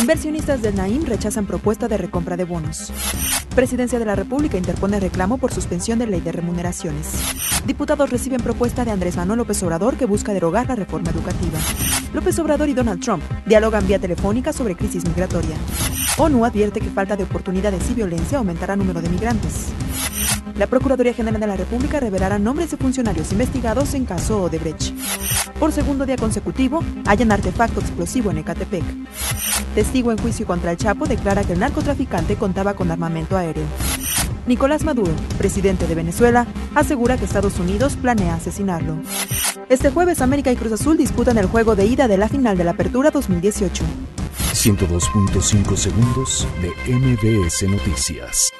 Inversionistas del Naim rechazan propuesta de recompra de bonos. Presidencia de la República interpone reclamo por suspensión de ley de remuneraciones. Diputados reciben propuesta de Andrés Manuel López Obrador que busca derogar la reforma educativa. López Obrador y Donald Trump dialogan vía telefónica sobre crisis migratoria. ONU advierte que falta de oportunidades y violencia aumentará número de migrantes. La Procuraduría General de la República revelará nombres de funcionarios investigados en caso Odebrecht. Por segundo día consecutivo, hallan artefacto explosivo en Ecatepec. Testigo en juicio contra el Chapo declara que el narcotraficante contaba con armamento aéreo. Nicolás Maduro, presidente de Venezuela, asegura que Estados Unidos planea asesinarlo. Este jueves América y Cruz Azul disputan el juego de ida de la final de la Apertura 2018. 102.5 segundos de MBS Noticias.